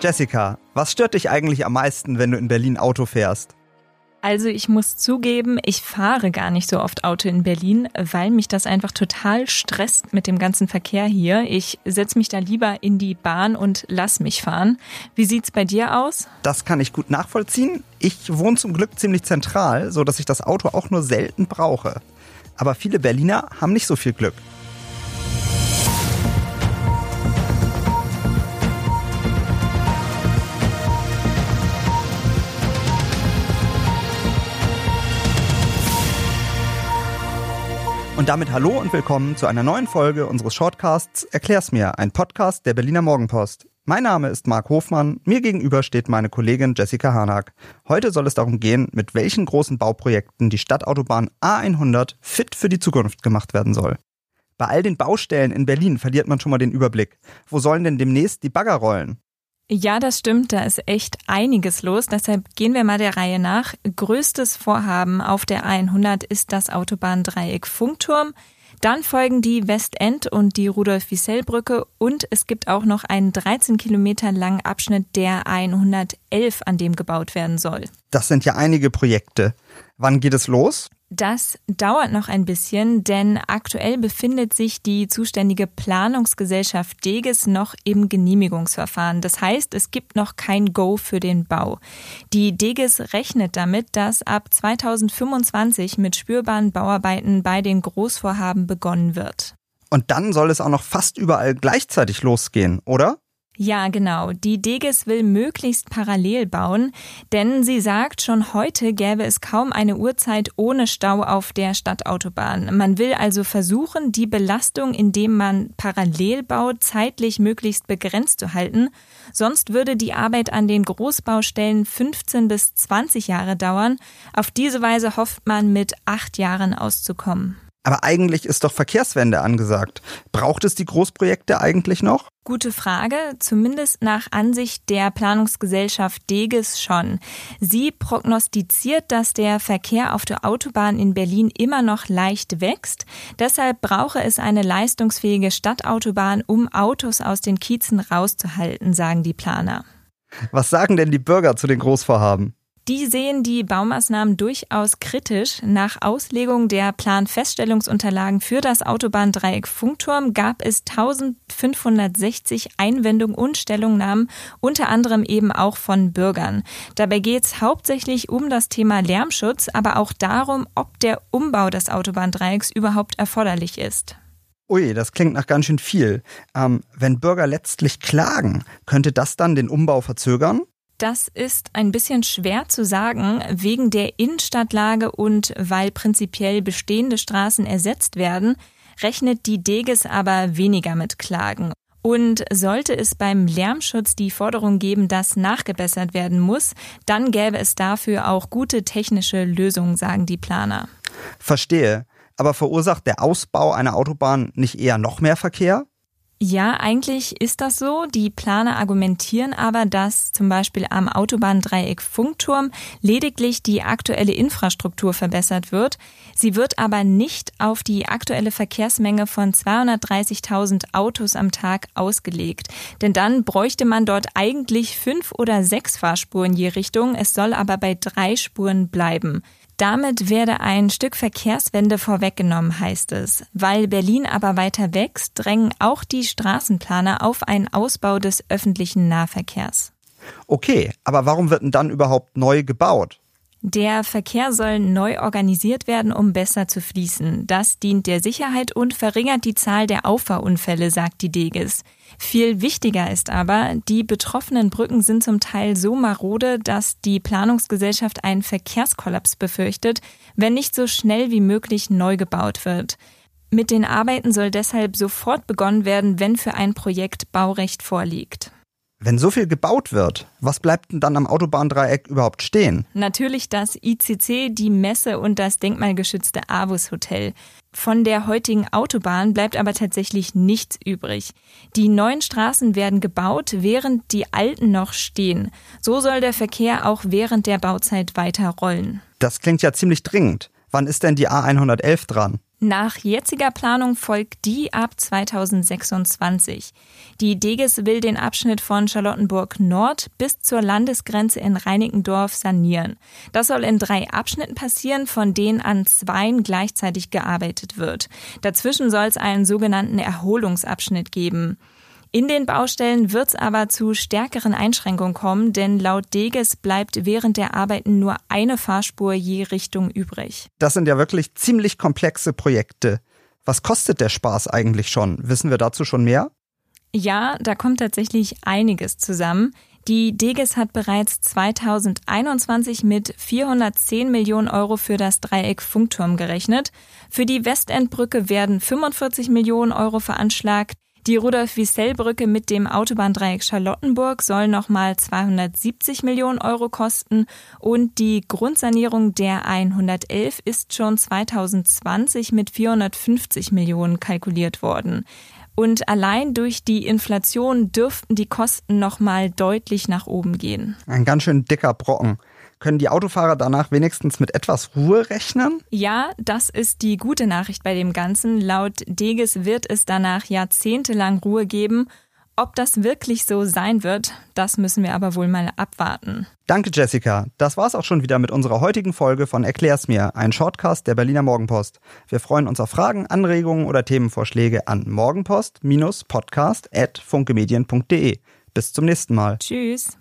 Jessica, was stört dich eigentlich am meisten, wenn du in Berlin Auto fährst? Also ich muss zugeben, ich fahre gar nicht so oft Auto in Berlin, weil mich das einfach total stresst mit dem ganzen Verkehr hier. Ich setze mich da lieber in die Bahn und lass mich fahren. Wie sieht's bei dir aus? Das kann ich gut nachvollziehen. Ich wohne zum Glück ziemlich zentral, so dass ich das Auto auch nur selten brauche. Aber viele Berliner haben nicht so viel Glück. Und damit hallo und willkommen zu einer neuen Folge unseres Shortcasts Erklär's mir, ein Podcast der Berliner Morgenpost. Mein Name ist Marc Hofmann, mir gegenüber steht meine Kollegin Jessica Harnack. Heute soll es darum gehen, mit welchen großen Bauprojekten die Stadtautobahn A100 fit für die Zukunft gemacht werden soll. Bei all den Baustellen in Berlin verliert man schon mal den Überblick. Wo sollen denn demnächst die Bagger rollen? Ja, das stimmt. Da ist echt einiges los. Deshalb gehen wir mal der Reihe nach. Größtes Vorhaben auf der 100 ist das Autobahndreieck Funkturm. Dann folgen die Westend und die Rudolf-Wiesel-Brücke und es gibt auch noch einen 13 Kilometer langen Abschnitt der 111, an dem gebaut werden soll. Das sind ja einige Projekte. Wann geht es los? Das dauert noch ein bisschen, denn aktuell befindet sich die zuständige Planungsgesellschaft Deges noch im Genehmigungsverfahren. Das heißt, es gibt noch kein Go für den Bau. Die Deges rechnet damit, dass ab 2025 mit spürbaren Bauarbeiten bei den Großvorhaben begonnen wird. Und dann soll es auch noch fast überall gleichzeitig losgehen, oder? Ja, genau. Die Deges will möglichst parallel bauen, denn sie sagt, schon heute gäbe es kaum eine Uhrzeit ohne Stau auf der Stadtautobahn. Man will also versuchen, die Belastung, indem man parallel baut, zeitlich möglichst begrenzt zu halten. Sonst würde die Arbeit an den Großbaustellen 15 bis 20 Jahre dauern. Auf diese Weise hofft man, mit acht Jahren auszukommen. Aber eigentlich ist doch Verkehrswende angesagt. Braucht es die Großprojekte eigentlich noch? Gute Frage. Zumindest nach Ansicht der Planungsgesellschaft Deges schon. Sie prognostiziert, dass der Verkehr auf der Autobahn in Berlin immer noch leicht wächst. Deshalb brauche es eine leistungsfähige Stadtautobahn, um Autos aus den Kiezen rauszuhalten, sagen die Planer. Was sagen denn die Bürger zu den Großvorhaben? Die sehen die Baumaßnahmen durchaus kritisch. Nach Auslegung der Planfeststellungsunterlagen für das Autobahndreieck Funkturm gab es 1560 Einwendungen und Stellungnahmen, unter anderem eben auch von Bürgern. Dabei geht es hauptsächlich um das Thema Lärmschutz, aber auch darum, ob der Umbau des Autobahndreiecks überhaupt erforderlich ist. Ui, das klingt nach ganz schön viel. Ähm, wenn Bürger letztlich klagen, könnte das dann den Umbau verzögern? Das ist ein bisschen schwer zu sagen, wegen der Innenstadtlage und weil prinzipiell bestehende Straßen ersetzt werden, rechnet die Deges aber weniger mit Klagen. Und sollte es beim Lärmschutz die Forderung geben, dass nachgebessert werden muss, dann gäbe es dafür auch gute technische Lösungen, sagen die Planer. Verstehe. Aber verursacht der Ausbau einer Autobahn nicht eher noch mehr Verkehr? Ja, eigentlich ist das so. Die Planer argumentieren aber, dass zum Beispiel am Autobahndreieck Funkturm lediglich die aktuelle Infrastruktur verbessert wird. Sie wird aber nicht auf die aktuelle Verkehrsmenge von 230.000 Autos am Tag ausgelegt. Denn dann bräuchte man dort eigentlich fünf oder sechs Fahrspuren je Richtung. Es soll aber bei drei Spuren bleiben. Damit werde ein Stück Verkehrswende vorweggenommen, heißt es. Weil Berlin aber weiter wächst, drängen auch die Straßenplaner auf einen Ausbau des öffentlichen Nahverkehrs. Okay, aber warum wird denn dann überhaupt neu gebaut? Der Verkehr soll neu organisiert werden, um besser zu fließen. Das dient der Sicherheit und verringert die Zahl der Auffahrunfälle, sagt die Deges. Viel wichtiger ist aber, die betroffenen Brücken sind zum Teil so marode, dass die Planungsgesellschaft einen Verkehrskollaps befürchtet, wenn nicht so schnell wie möglich neu gebaut wird. Mit den Arbeiten soll deshalb sofort begonnen werden, wenn für ein Projekt Baurecht vorliegt. Wenn so viel gebaut wird, was bleibt denn dann am Autobahndreieck überhaupt stehen? Natürlich das ICC, die Messe und das denkmalgeschützte Avus Hotel. Von der heutigen Autobahn bleibt aber tatsächlich nichts übrig. Die neuen Straßen werden gebaut, während die alten noch stehen. So soll der Verkehr auch während der Bauzeit weiter rollen. Das klingt ja ziemlich dringend. Wann ist denn die A111 dran? Nach jetziger Planung folgt die ab 2026. Die Deges will den Abschnitt von Charlottenburg Nord bis zur Landesgrenze in Reinickendorf sanieren. Das soll in drei Abschnitten passieren, von denen an zweien gleichzeitig gearbeitet wird. Dazwischen soll es einen sogenannten Erholungsabschnitt geben. In den Baustellen wird es aber zu stärkeren Einschränkungen kommen, denn laut Deges bleibt während der Arbeiten nur eine Fahrspur je Richtung übrig. Das sind ja wirklich ziemlich komplexe Projekte. Was kostet der Spaß eigentlich schon? Wissen wir dazu schon mehr? Ja, da kommt tatsächlich einiges zusammen. Die Deges hat bereits 2021 mit 410 Millionen Euro für das Dreieck Funkturm gerechnet. Für die Westendbrücke werden 45 Millionen Euro veranschlagt. Die Rudolf-Wiesel-Brücke mit dem Autobahndreieck Charlottenburg soll nochmal 270 Millionen Euro kosten und die Grundsanierung der 111 ist schon 2020 mit 450 Millionen kalkuliert worden. Und allein durch die Inflation dürften die Kosten nochmal deutlich nach oben gehen. Ein ganz schön dicker Brocken. Können die Autofahrer danach wenigstens mit etwas Ruhe rechnen? Ja, das ist die gute Nachricht bei dem Ganzen. Laut Deges wird es danach jahrzehntelang Ruhe geben. Ob das wirklich so sein wird, das müssen wir aber wohl mal abwarten. Danke, Jessica. Das war's auch schon wieder mit unserer heutigen Folge von Erklär's mir, ein Shortcast der Berliner Morgenpost. Wir freuen uns auf Fragen, Anregungen oder Themenvorschläge an morgenpost-podcast.funkemedien.de. Bis zum nächsten Mal. Tschüss.